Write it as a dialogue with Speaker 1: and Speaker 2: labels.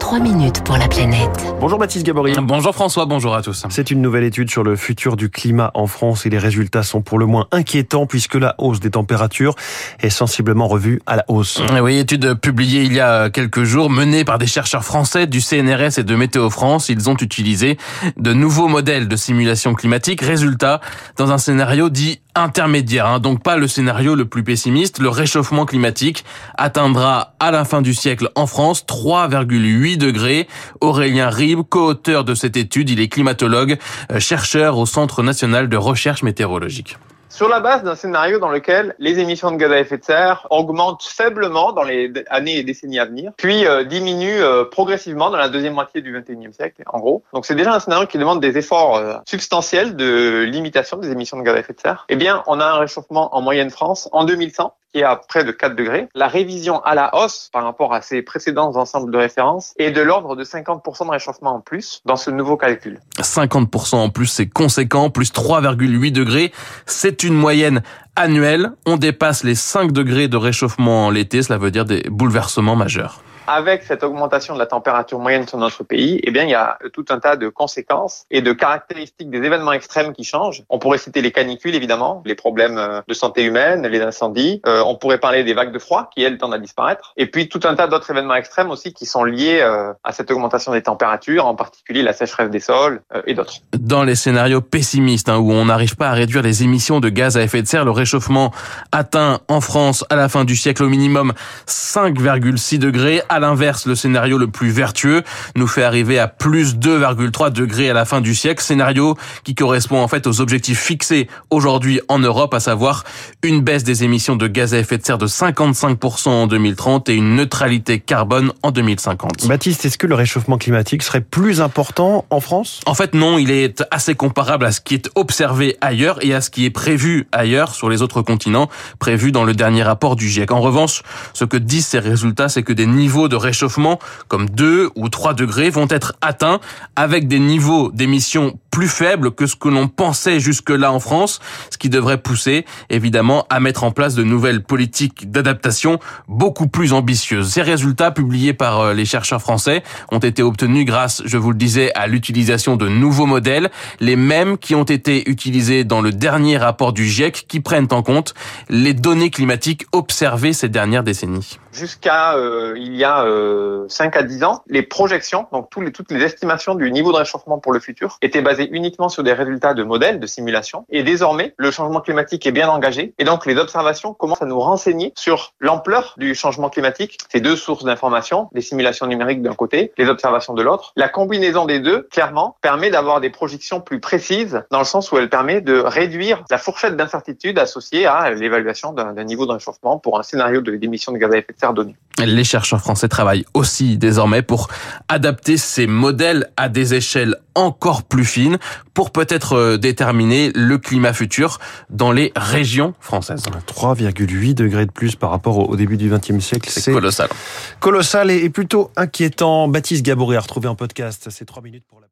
Speaker 1: 3 minutes pour la planète.
Speaker 2: Bonjour Baptiste Gabory.
Speaker 3: Bonjour François, bonjour à tous.
Speaker 2: C'est une nouvelle étude sur le futur du climat en France et les résultats sont pour le moins inquiétants puisque la hausse des températures est sensiblement revue à la hausse.
Speaker 3: Oui, étude publiée il y a quelques jours, menée par des chercheurs français du CNRS et de Météo France. Ils ont utilisé de nouveaux modèles de simulation climatique. Résultat, dans un scénario dit intermédiaire, hein, donc pas le scénario le plus pessimiste, le réchauffement climatique atteindra à la fin du siècle en France 3,8 degrés. Aurélien Rib, co-auteur de cette étude, il est climatologue, euh, chercheur au Centre national de recherche météorologique
Speaker 4: sur la base d'un scénario dans lequel les émissions de gaz à effet de serre augmentent faiblement dans les années et décennies à venir, puis euh, diminuent euh, progressivement dans la deuxième moitié du XXIe siècle, en gros. Donc c'est déjà un scénario qui demande des efforts euh, substantiels de limitation des émissions de gaz à effet de serre. Eh bien, on a un réchauffement en moyenne France en 2100 qui est à près de 4 degrés. La révision à la hausse par rapport à ces précédents ensembles de référence est de l'ordre de 50% de réchauffement en plus dans ce nouveau calcul.
Speaker 3: 50% en plus, c'est conséquent, plus 3,8 degrés. C'est une moyenne annuelle. On dépasse les 5 degrés de réchauffement l'été, cela veut dire des bouleversements majeurs
Speaker 4: avec cette augmentation de la température moyenne sur notre pays, eh bien, il y a tout un tas de conséquences et de caractéristiques des événements extrêmes qui changent. On pourrait citer les canicules, évidemment, les problèmes euh, de santé humaine, les incendies. Euh, on pourrait parler des vagues de froid qui, elles, tendent à disparaître. Et puis, tout un tas d'autres événements extrêmes aussi qui sont liés euh, à cette augmentation des températures, en particulier la sécheresse des sols et d'autres.
Speaker 3: Dans les scénarios pessimistes, hein, où on n'arrive pas à réduire les émissions de gaz à effet de serre, le réchauffement atteint en France à la fin du siècle au minimum 5,6 degrés à l'inverse, le scénario le plus vertueux nous fait arriver à plus 2,3 degrés à la fin du siècle, scénario qui correspond en fait aux objectifs fixés aujourd'hui en Europe, à savoir une baisse des émissions de gaz à effet de serre de 55% en 2030 et une neutralité carbone en 2050.
Speaker 2: Baptiste, est-ce que le réchauffement climatique serait plus important en France?
Speaker 3: En fait, non, il est assez comparable à ce qui est observé ailleurs et à ce qui est prévu ailleurs sur les autres continents, prévu dans le dernier rapport du GIEC. En revanche, ce que disent ces résultats, c'est que des niveaux de réchauffement comme 2 ou 3 degrés vont être atteints avec des niveaux d'émissions plus faibles que ce que l'on pensait jusque-là en France, ce qui devrait pousser évidemment à mettre en place de nouvelles politiques d'adaptation beaucoup plus ambitieuses. Ces résultats publiés par euh, les chercheurs français ont été obtenus grâce, je vous le disais, à l'utilisation de nouveaux modèles, les mêmes qui ont été utilisés dans le dernier rapport du GIEC qui prennent en compte les données climatiques observées ces dernières décennies.
Speaker 4: Jusqu'à euh, il y a euh, 5 à 10 ans, les projections, donc tous les, toutes les estimations du niveau de réchauffement pour le futur, étaient basées uniquement sur des résultats de modèles, de simulation. Et désormais, le changement climatique est bien engagé. Et donc, les observations commencent à nous renseigner sur l'ampleur du changement climatique. Ces deux sources d'informations, les simulations numériques d'un côté, les observations de l'autre. La combinaison des deux, clairement, permet d'avoir des projections plus précises dans le sens où elle permet de réduire la fourchette d'incertitude associée à l'évaluation d'un niveau de réchauffement pour un scénario d'émission de gaz à effet de serre donné.
Speaker 3: Les chercheurs français travaillent aussi désormais pour adapter ces modèles à des échelles encore plus fines pour peut-être euh, déterminer le climat futur dans les régions françaises.
Speaker 2: 3,8 degrés de plus par rapport au début du XXe siècle.
Speaker 3: C'est colossal.
Speaker 2: Colossal et plutôt inquiétant. Baptiste Gabory a retrouvé un podcast. C'est 3 minutes pour la